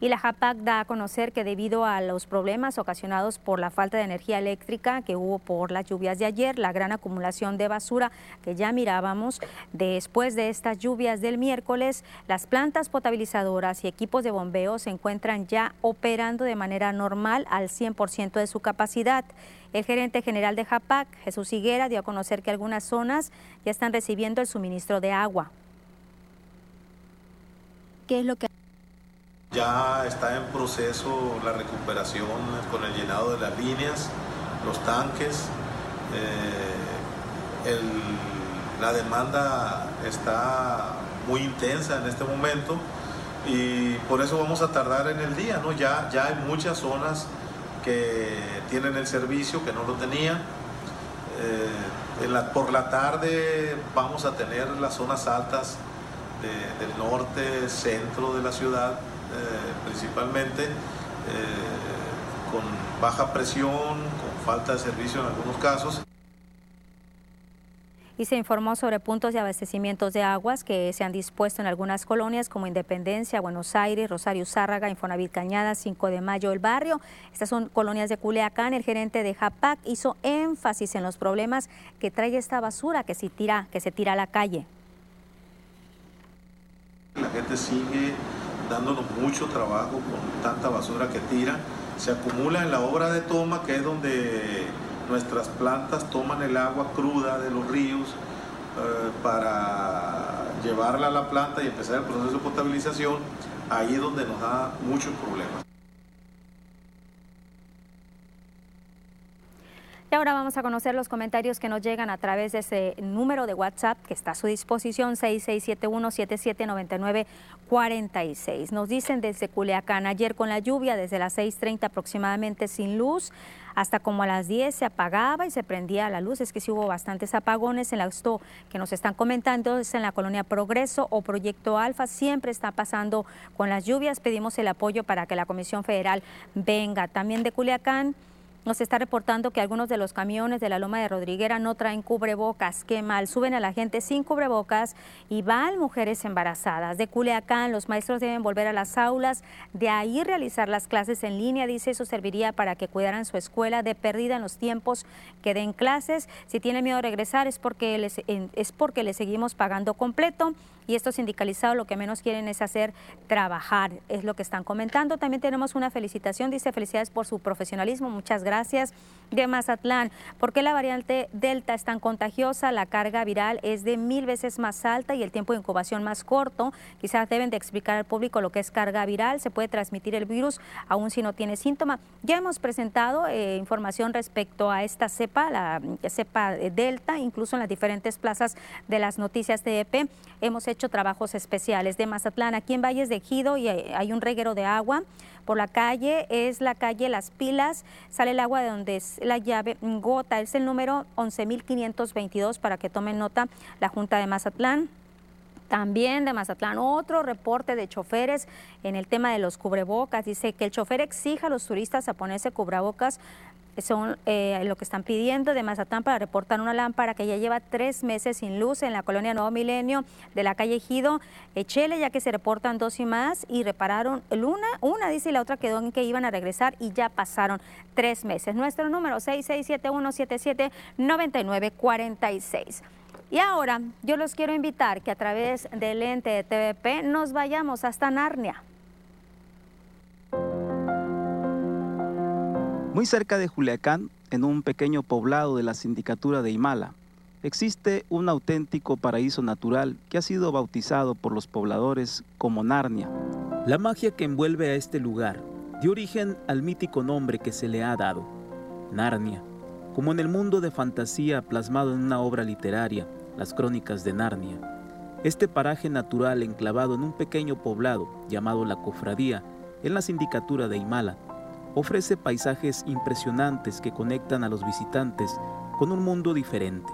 Speaker 1: Y la JAPAC da a conocer que debido a los problemas ocasionados por la falta de energía eléctrica que hubo por las lluvias de ayer, la gran acumulación de basura que ya mirábamos, después de estas lluvias del miércoles, las plantas potabilizadoras y equipos de bombeo se encuentran ya operando de manera normal al 100% de su capacidad. El gerente general de JAPAC, Jesús Higuera, dio a conocer que algunas zonas ya están recibiendo el suministro de agua.
Speaker 21: ¿Qué es lo que
Speaker 22: ya está en proceso la recuperación con el llenado de las líneas, los tanques. Eh, la demanda está muy intensa en este momento y por eso vamos a tardar en el día. Ya, ya hay muchas zonas que tienen el servicio que no lo tenían. Eh, por la tarde vamos a tener las zonas altas del norte, centro de la ciudad principalmente eh, con baja presión, con falta de servicio en algunos casos
Speaker 1: y se informó sobre puntos de abastecimientos de aguas que se han dispuesto en algunas colonias como Independencia, Buenos Aires, Rosario Zárraga, Infonavit Cañada, 5 de Mayo, El Barrio. Estas son colonias de Culiacán. El gerente de JAPAC hizo énfasis en los problemas que trae esta basura que se tira, que se tira a la calle.
Speaker 22: La gente sigue dándonos mucho trabajo con tanta basura que tira. Se acumula en la obra de toma, que es donde nuestras plantas toman el agua cruda de los ríos eh, para llevarla a la planta y empezar el proceso de potabilización. Ahí es donde nos da muchos problemas.
Speaker 1: Y ahora vamos a conocer los comentarios que nos llegan a través de ese número de WhatsApp que está a su disposición, 6671-779946. Nos dicen desde Culiacán, ayer con la lluvia, desde las 6.30 aproximadamente sin luz, hasta como a las 10 se apagaba y se prendía la luz. Es que sí hubo bastantes apagones en la esto que nos están comentando, es en la colonia Progreso o Proyecto Alfa. Siempre está pasando con las lluvias. Pedimos el apoyo para que la Comisión Federal venga. También de Culiacán. Nos está reportando que algunos de los camiones de la Loma de Rodriguera no traen cubrebocas. Qué mal. Suben a la gente sin cubrebocas y van mujeres embarazadas. De Culiacán, los maestros deben volver a las aulas, de ahí realizar las clases en línea. Dice eso serviría para que cuidaran su escuela de pérdida en los tiempos que den clases. Si tiene miedo de regresar es porque les, es porque le seguimos pagando completo y estos sindicalizados lo que menos quieren es hacer trabajar, es lo que están comentando. También tenemos una felicitación, dice felicidades por su profesionalismo, muchas gracias. De Mazatlán, ¿por qué la variante Delta es tan contagiosa? La carga viral es de mil veces más alta y el tiempo de incubación más corto. Quizás deben de explicar al público lo que es carga viral, se puede transmitir el virus aún si no tiene síntoma. Ya hemos presentado eh, información respecto a esta cepa, la cepa Delta, incluso en las diferentes plazas de las noticias TEP. Hemos hecho trabajos especiales de Mazatlán. Aquí en Valles de Ejido y hay un reguero de agua. Por la calle es la calle Las Pilas, sale el agua de donde es la llave gota, es el número 11.522 para que tomen nota la Junta de Mazatlán. También de Mazatlán, otro reporte de choferes en el tema de los cubrebocas. Dice que el chofer exija a los turistas a ponerse cubrebocas son eh, lo que están pidiendo de Mazatán para reportar una lámpara que ya lleva tres meses sin luz en la colonia Nuevo Milenio de la calle Ejido, Echele, ya que se reportan dos y más y repararon una, una dice y la otra quedó en que iban a regresar y ya pasaron tres meses. Nuestro número 6671779946. Y ahora yo los quiero invitar que a través del ente de TVP nos vayamos hasta Narnia.
Speaker 23: Muy cerca de Juliacán, en un pequeño poblado de la sindicatura de Imala, existe un auténtico paraíso natural que ha sido bautizado por los pobladores como Narnia. La magia que envuelve a este lugar dio origen al mítico nombre que se le ha dado, Narnia, como en el mundo de fantasía plasmado en una obra literaria, Las Crónicas de Narnia. Este paraje natural enclavado en un pequeño poblado llamado La Cofradía, en la sindicatura de Imala, ofrece paisajes impresionantes que conectan a los visitantes con un mundo diferente.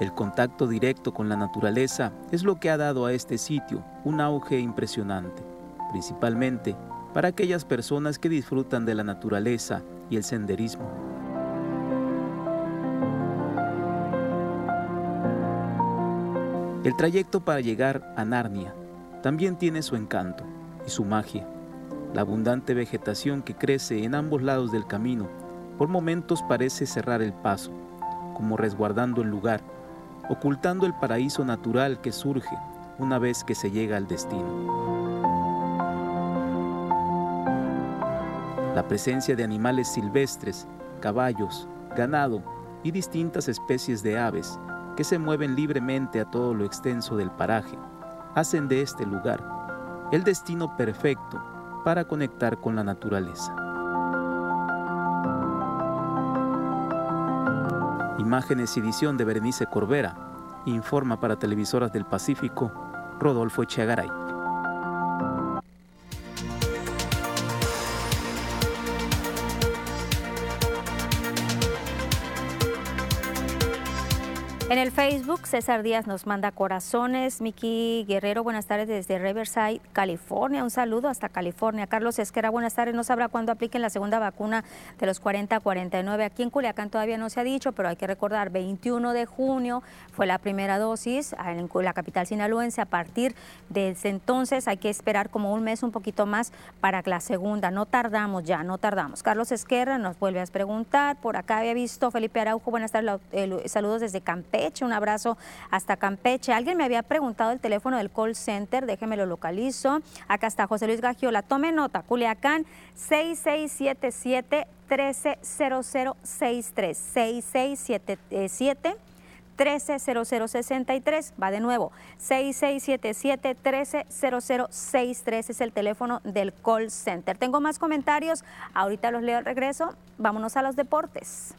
Speaker 23: El contacto directo con la naturaleza es lo que ha dado a este sitio un auge impresionante, principalmente para aquellas personas que disfrutan de la naturaleza y el senderismo. El trayecto para llegar a Narnia también tiene su encanto y su magia. La abundante vegetación que crece en ambos lados del camino por momentos parece cerrar el paso, como resguardando el lugar, ocultando el paraíso natural que surge una vez que se llega al destino. La presencia de animales silvestres, caballos, ganado y distintas especies de aves que se mueven libremente a todo lo extenso del paraje hacen de este lugar el destino perfecto para conectar con la naturaleza. Imágenes y edición de Berenice Corbera. Informa para Televisoras del Pacífico, Rodolfo Echegaray.
Speaker 1: En el Facebook, César Díaz nos manda corazones. Miki Guerrero, buenas tardes desde Riverside, California. Un saludo hasta California. Carlos Esquera, buenas tardes. No sabrá cuándo apliquen la segunda vacuna de los 40 a 49. Aquí en Culiacán todavía no se ha dicho, pero hay que recordar, 21 de junio fue la primera dosis en la capital sinaloense. A partir de ese entonces hay que esperar como un mes, un poquito más, para la segunda. No tardamos ya, no tardamos. Carlos Esquerra nos vuelve a preguntar. Por acá había visto Felipe Araujo, buenas tardes. Saludos desde Campeche. Un abrazo hasta Campeche. Alguien me había preguntado el teléfono del call center, déjeme lo localizo. Acá está José Luis Gagiola. Tome nota, Culiacán 6677 130063 6677 130063. Va de nuevo. 6677-130063 es el teléfono del call center. Tengo más comentarios. Ahorita los leo al regreso. Vámonos a los deportes.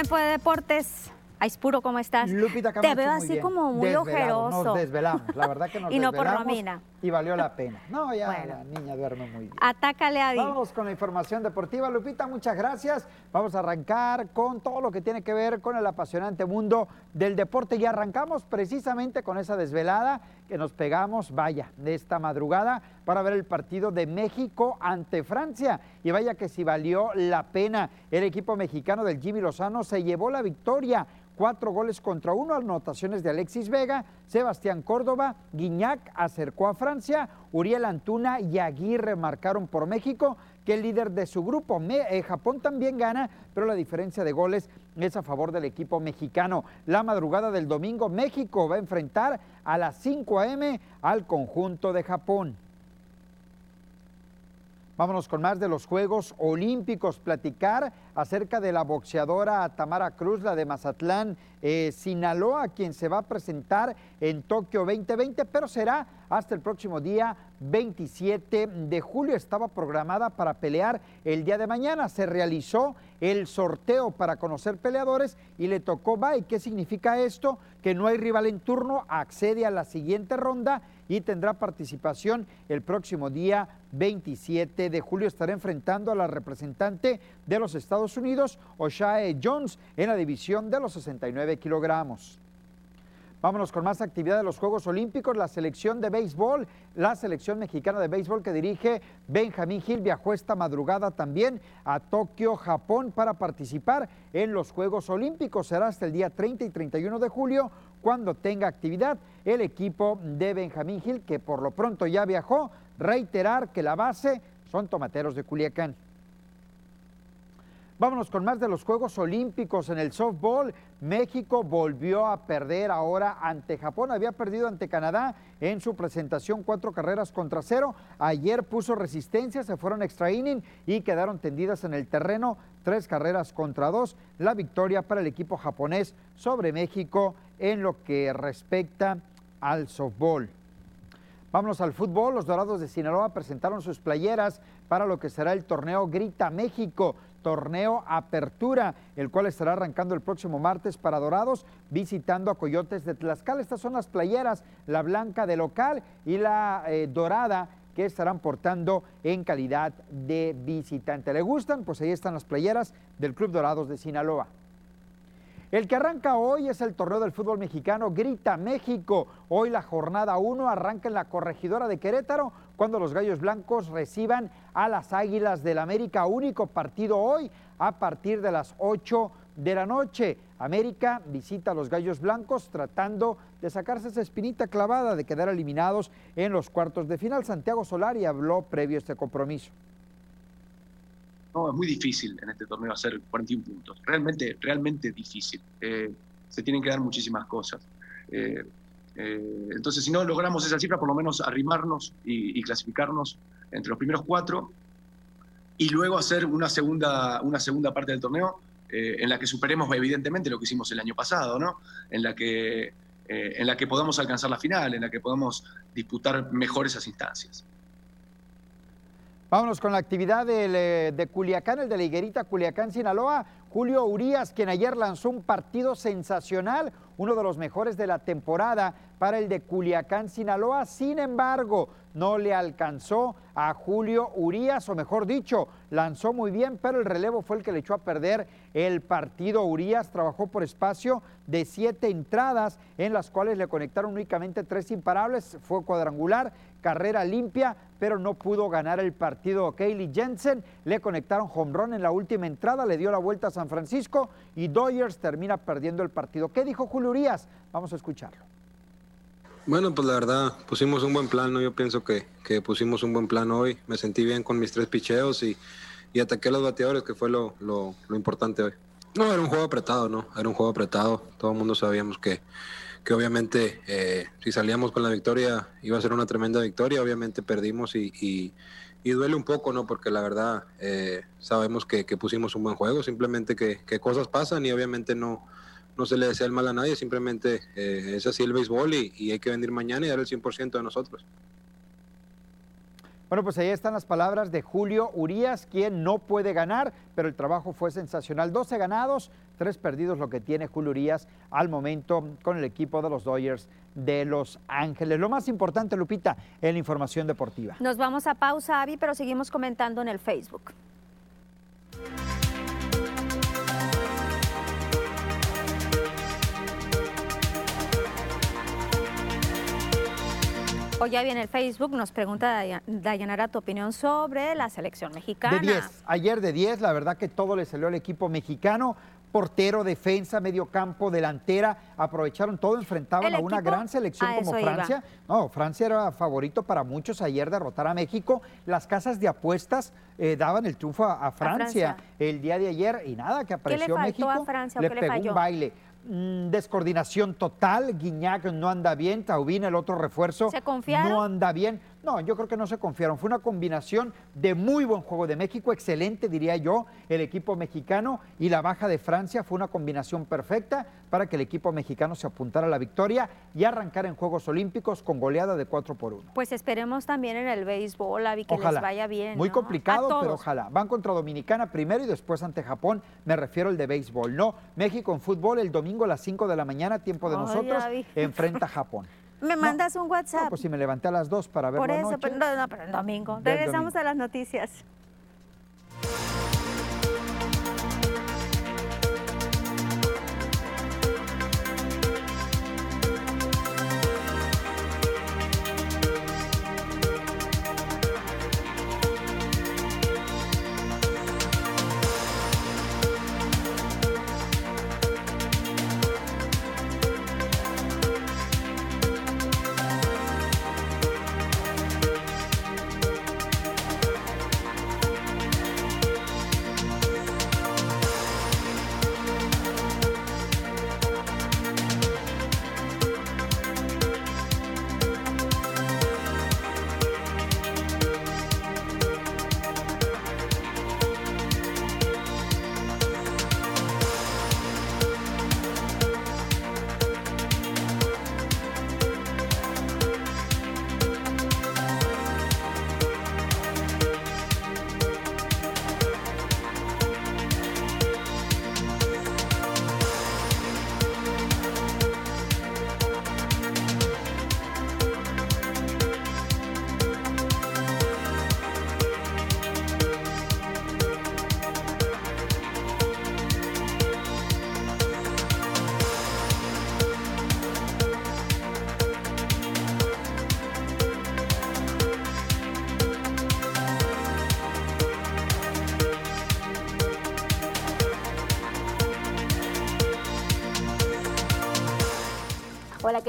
Speaker 1: Tiempo de deportes. Aispuro, ¿cómo estás?
Speaker 21: Lupita
Speaker 1: Te veo así como muy ojeroso.
Speaker 21: Nos desvelamos, la verdad que [laughs] nos
Speaker 1: Y no
Speaker 21: desvelamos.
Speaker 1: por Romina.
Speaker 24: y valió la pena. No, ya la niña duerme muy bien.
Speaker 1: Atácale a
Speaker 24: Vamos con la información deportiva. Lupita, muchas gracias. Vamos a arrancar con todo lo que tiene que ver con el apasionante mundo del deporte y arrancamos precisamente con esa desvelada que nos pegamos, vaya, de esta madrugada para ver el partido de México ante Francia. Y vaya que si valió la pena. El equipo mexicano del Jimmy Lozano se llevó la victoria cuatro goles contra uno, anotaciones de Alexis Vega, Sebastián Córdoba, Guiñac acercó a Francia, Uriel Antuna y Aguirre marcaron por México, que el líder de su grupo, eh, Japón también gana, pero la diferencia de goles es a favor del equipo mexicano. La madrugada del domingo, México va a enfrentar a las 5 a.m. al conjunto de Japón. Vámonos con más de los Juegos Olímpicos, platicar acerca de la boxeadora Tamara Cruz, la de Mazatlán, eh, Sinaloa, quien se va a presentar en Tokio 2020, pero será hasta el próximo día 27 de julio. Estaba programada para pelear el día de mañana. Se realizó el sorteo para conocer peleadores y le tocó bye. ¿Qué significa esto? Que no hay rival en turno, accede a la siguiente ronda y tendrá participación el próximo día 27 de julio. Estará enfrentando a la representante de los Estados Unidos, Oshae Jones, en la división de los 69 kilogramos. Vámonos con más actividad de los Juegos Olímpicos. La selección de béisbol, la selección mexicana de béisbol que dirige Benjamín Gil viajó esta madrugada también a Tokio, Japón, para participar en los Juegos Olímpicos. Será hasta el día 30 y 31 de julio cuando tenga actividad el equipo de Benjamín Gil, que por lo pronto ya viajó, reiterar que la base son tomateros de Culiacán. Vámonos con más de los Juegos Olímpicos en el softball. México volvió a perder ahora ante Japón. Había perdido ante Canadá en su presentación cuatro carreras contra cero. Ayer puso resistencia, se fueron extra inning y quedaron tendidas en el terreno tres carreras contra dos. La victoria para el equipo japonés sobre México en lo que respecta al softball. Vámonos al fútbol. Los Dorados de Sinaloa presentaron sus playeras para lo que será el torneo Grita México torneo Apertura, el cual estará arrancando el próximo martes para Dorados, visitando a Coyotes de Tlaxcala. Estas son las playeras, la blanca de local y la eh, dorada que estarán portando en calidad de visitante. ¿Le gustan? Pues ahí están las playeras del Club Dorados de Sinaloa. El que arranca hoy es el torneo del fútbol mexicano Grita México. Hoy la jornada 1 arranca en la corregidora de Querétaro cuando los Gallos Blancos reciban a las Águilas del América. Único partido hoy a partir de las 8 de la noche. América visita a los Gallos Blancos tratando de sacarse esa espinita clavada de quedar eliminados en los cuartos de final. Santiago Solari habló previo a este compromiso.
Speaker 21: No, es muy difícil en este torneo hacer 41 puntos. Realmente, realmente difícil. Eh, se tienen que dar muchísimas cosas. Eh, eh, entonces, si no logramos esa cifra, por lo menos arrimarnos y, clasificarnos entre los primeros cuatro y luego hacer una segunda, una segunda parte del torneo en la que superemos evidentemente lo que hicimos el año pasado, ¿no? En la que, en la que podamos alcanzar la final, en la que podamos disputar mejor esas instancias.
Speaker 24: Vámonos con la actividad eh, de Culiacán, el de la Higuerita Culiacán, Sinaloa. Julio Urias, quien ayer lanzó un partido sensacional, uno de los mejores de la temporada para el de Culiacán, Sinaloa. Sin embargo, no le alcanzó a Julio Urias, o mejor dicho, lanzó muy bien, pero el relevo fue el que le echó a perder el partido. Urias trabajó por espacio de siete entradas, en las cuales le conectaron únicamente tres imparables, fue cuadrangular, carrera limpia, pero no pudo ganar el partido. Kaylee Jensen le conectaron home run en la última entrada, le dio la vuelta a San Francisco y Dodgers termina perdiendo el partido. ¿Qué dijo Julio Urias? Vamos a escucharlo.
Speaker 25: Bueno, pues la verdad, pusimos un buen plan, Yo pienso que, que pusimos un buen plan hoy. Me sentí bien con mis tres picheos y, y ataqué a los bateadores, que fue lo, lo, lo, importante hoy. No, era un juego apretado, ¿no? Era un juego apretado. Todo el mundo sabíamos que, que obviamente eh, si salíamos con la victoria iba a ser una tremenda victoria. Obviamente perdimos y, y, y duele un poco, ¿no? Porque la verdad eh, sabemos que, que, pusimos un buen juego, simplemente que, que cosas pasan y obviamente no no se le desea el mal a nadie, simplemente eh, es así el béisbol y, hay que venir mañana y dar el 100% de nosotros.
Speaker 24: Bueno, pues ahí están las palabras de Julio Urias, quien no puede ganar, pero el trabajo fue sensacional. 12 ganados, 3 perdidos, lo que tiene Julio Urias al momento con el equipo de los Dodgers de Los Ángeles. Lo más importante, Lupita, en la información deportiva.
Speaker 1: Nos vamos a pausa, Avi, pero seguimos comentando en el Facebook. Hoy ya viene el Facebook, nos pregunta Dayanara tu opinión sobre la selección mexicana.
Speaker 24: De 10, ayer de 10, la verdad que todo le salió al equipo mexicano. Portero, defensa, medio campo, delantera, aprovecharon todo, enfrentaban a una gran selección como Francia. No, Francia era favorito para muchos ayer derrotar a México. Las casas de apuestas eh, daban el triunfo a, Francia, el día de ayer y nada, que apareció
Speaker 1: ¿Qué le
Speaker 24: México.
Speaker 1: A Francia,
Speaker 24: le
Speaker 1: qué
Speaker 24: pegó
Speaker 1: le
Speaker 24: un baile. Mm, descoordinación total, Guiñac no anda bien, Taubín, el otro refuerzo,
Speaker 1: ¿Se
Speaker 24: no anda bien. No, yo creo que no se confiaron. Fue una combinación de muy buen juego de México, excelente diría yo, el equipo mexicano y la baja de Francia fue una combinación perfecta para que el equipo mexicano se apuntara a la victoria y arrancar en Juegos Olímpicos con goleada de 4 por 1.
Speaker 1: Pues esperemos también en el béisbol, Avi, que les vaya bien.
Speaker 24: Muy
Speaker 1: ¿no?
Speaker 24: complicado, pero ojalá. Van contra Dominicana primero y después ante Japón. Me refiero al de béisbol. No, México en fútbol el domingo a las 5 de la mañana, tiempo de
Speaker 1: Ay,
Speaker 24: nosotros, enfrenta a Japón.
Speaker 1: Me mandas un WhatsApp.
Speaker 24: No, pues si me levanté a las 2 para verlo
Speaker 1: Por eso,
Speaker 24: anoche.
Speaker 1: pero, no, no, pero el domingo. Regresamos a las noticias.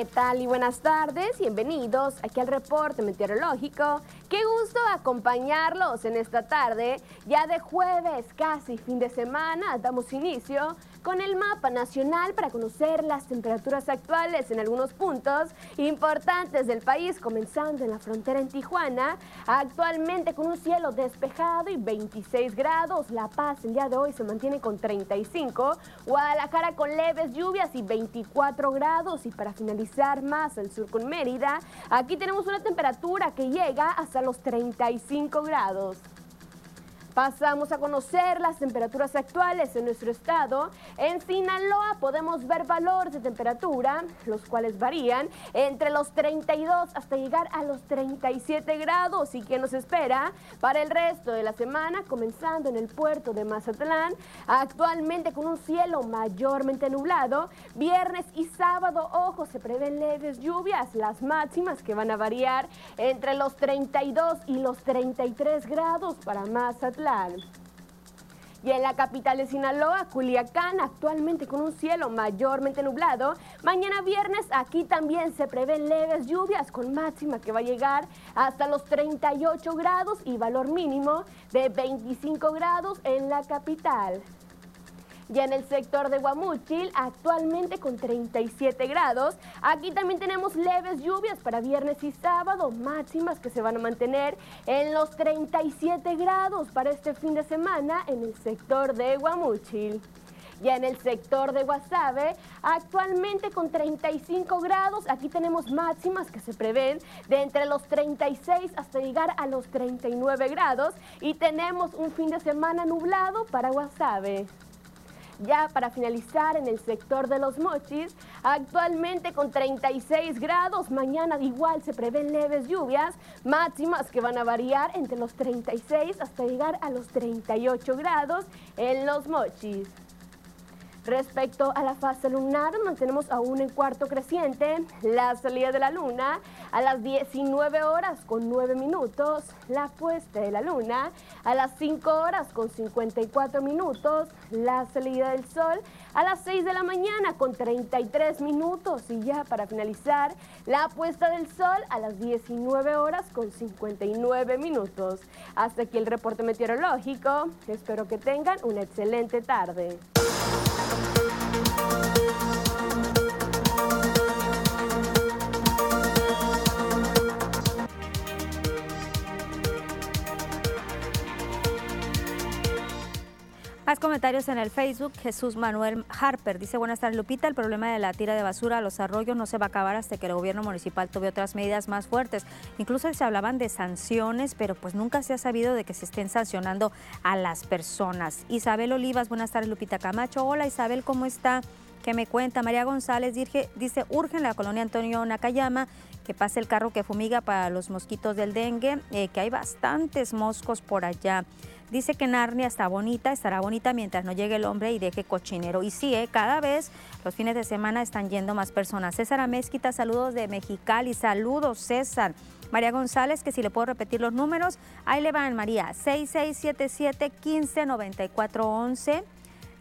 Speaker 26: ¿Qué tal? Y buenas tardes. Bienvenidos aquí al reporte meteorológico. Qué gusto acompañarlos en esta tarde, ya de jueves, casi fin de semana. Damos inicio con el mapa nacional para conocer las temperaturas actuales en algunos puntos importantes del país, comenzando en la frontera en Tijuana, actualmente con un cielo despejado y 26 grados. La Paz el día de hoy se mantiene con 35, Guadalajara con leves lluvias y 24 grados. Y para finalizar más al sur con Mérida, aquí tenemos una temperatura que llega hasta los 35 grados. Pasamos a conocer las temperaturas actuales en nuestro estado. En Sinaloa podemos ver valores de temperatura, los cuales varían entre los 32 hasta llegar a los 37 grados. ¿Y qué nos espera para el resto de la semana? Comenzando en el puerto de Mazatlán, actualmente con un cielo mayormente nublado. Viernes y sábado, ojo, se prevén leves lluvias, las máximas que van a variar entre los 32 y los 33 grados para Mazatlán. Y en la capital de Sinaloa, Culiacán, actualmente con un cielo mayormente nublado. Mañana viernes aquí también se prevén leves lluvias con máxima que va a llegar hasta los 38 grados y valor mínimo de 25 grados en la capital. Y en el sector de Guamúchil, actualmente con 37 grados. Aquí también tenemos leves lluvias para viernes y sábado, máximas que se van a mantener en los 37 grados para este fin de semana en el sector de Guamúchil. Ya en el sector de Guasave, actualmente con 35 grados, aquí tenemos máximas que se prevén de entre los 36 hasta llegar a los 39 grados y tenemos un fin de semana nublado para Guasave. Ya para finalizar en el sector de los mochis, actualmente con 36 grados, mañana igual se prevén leves lluvias, máximas que van a variar entre los 36 hasta llegar a los 38 grados en los mochis. Respecto a la fase lunar, mantenemos aún en cuarto creciente la salida de la luna a las 19 horas con 9 minutos, la puesta de la luna a las 5 horas con 54 minutos, la salida del sol a las 6 de la mañana con 33 minutos y ya para finalizar, la puesta del sol a las 19 horas con 59 minutos. Hasta aquí el reporte meteorológico. Espero que tengan una excelente tarde.
Speaker 1: Más comentarios en el Facebook. Jesús Manuel Harper dice, buenas tardes Lupita, el problema de la tira de basura a los arroyos no se va a acabar hasta que el gobierno municipal tome otras medidas más fuertes. Incluso se hablaban de sanciones, pero pues nunca se ha sabido de que se estén sancionando a las personas. Isabel Olivas, buenas tardes Lupita Camacho. Hola Isabel, ¿cómo está? ¿Qué me cuenta? María González dice, dice urge en la colonia Antonio Nakayama que pase el carro que fumiga para los mosquitos del dengue, eh, que hay bastantes moscos por allá. Dice que Narnia está bonita, estará bonita mientras no llegue el hombre y deje cochinero. Y sí, ¿eh? cada vez los fines de semana están yendo más personas. César Amezquita, saludos de Mexicali. Saludos, César. María González, que si le puedo repetir los números, ahí le van, María, 6677 159411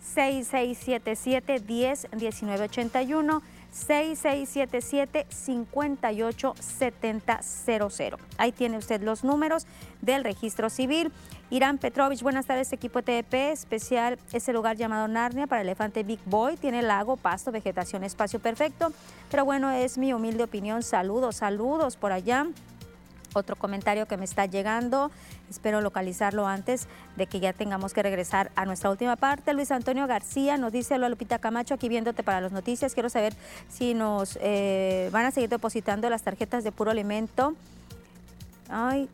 Speaker 1: 6677 10 1981 6677-587000. Ahí tiene usted los números del registro civil. Irán Petrovich, buenas tardes, equipo TEP especial, ese lugar llamado Narnia para elefante Big Boy, tiene lago, pasto, vegetación, espacio perfecto, pero bueno, es mi humilde opinión, saludos, saludos por allá. Otro comentario que me está llegando, espero localizarlo antes de que ya tengamos que regresar a nuestra última parte. Luis Antonio García nos dice, hola Lupita Camacho, aquí viéndote para las noticias, quiero saber si nos eh, van a seguir depositando las tarjetas de puro alimento. Ay,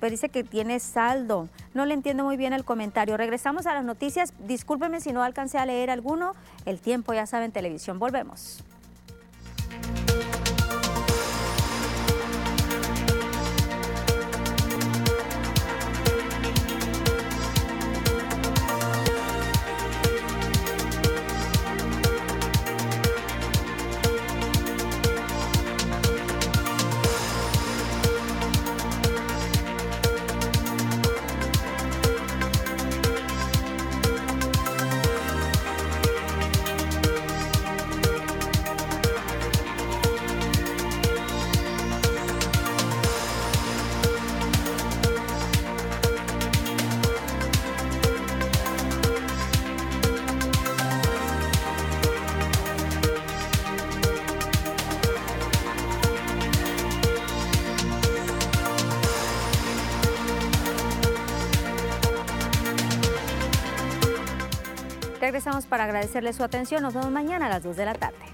Speaker 1: pero dice que tiene saldo. No le entiendo muy bien el comentario. Regresamos a las noticias. Discúlpeme si no alcancé a leer alguno. El tiempo, ya saben, televisión. Volvemos. Regresamos para agradecerle su atención. Nos vemos mañana a las 2 de la tarde.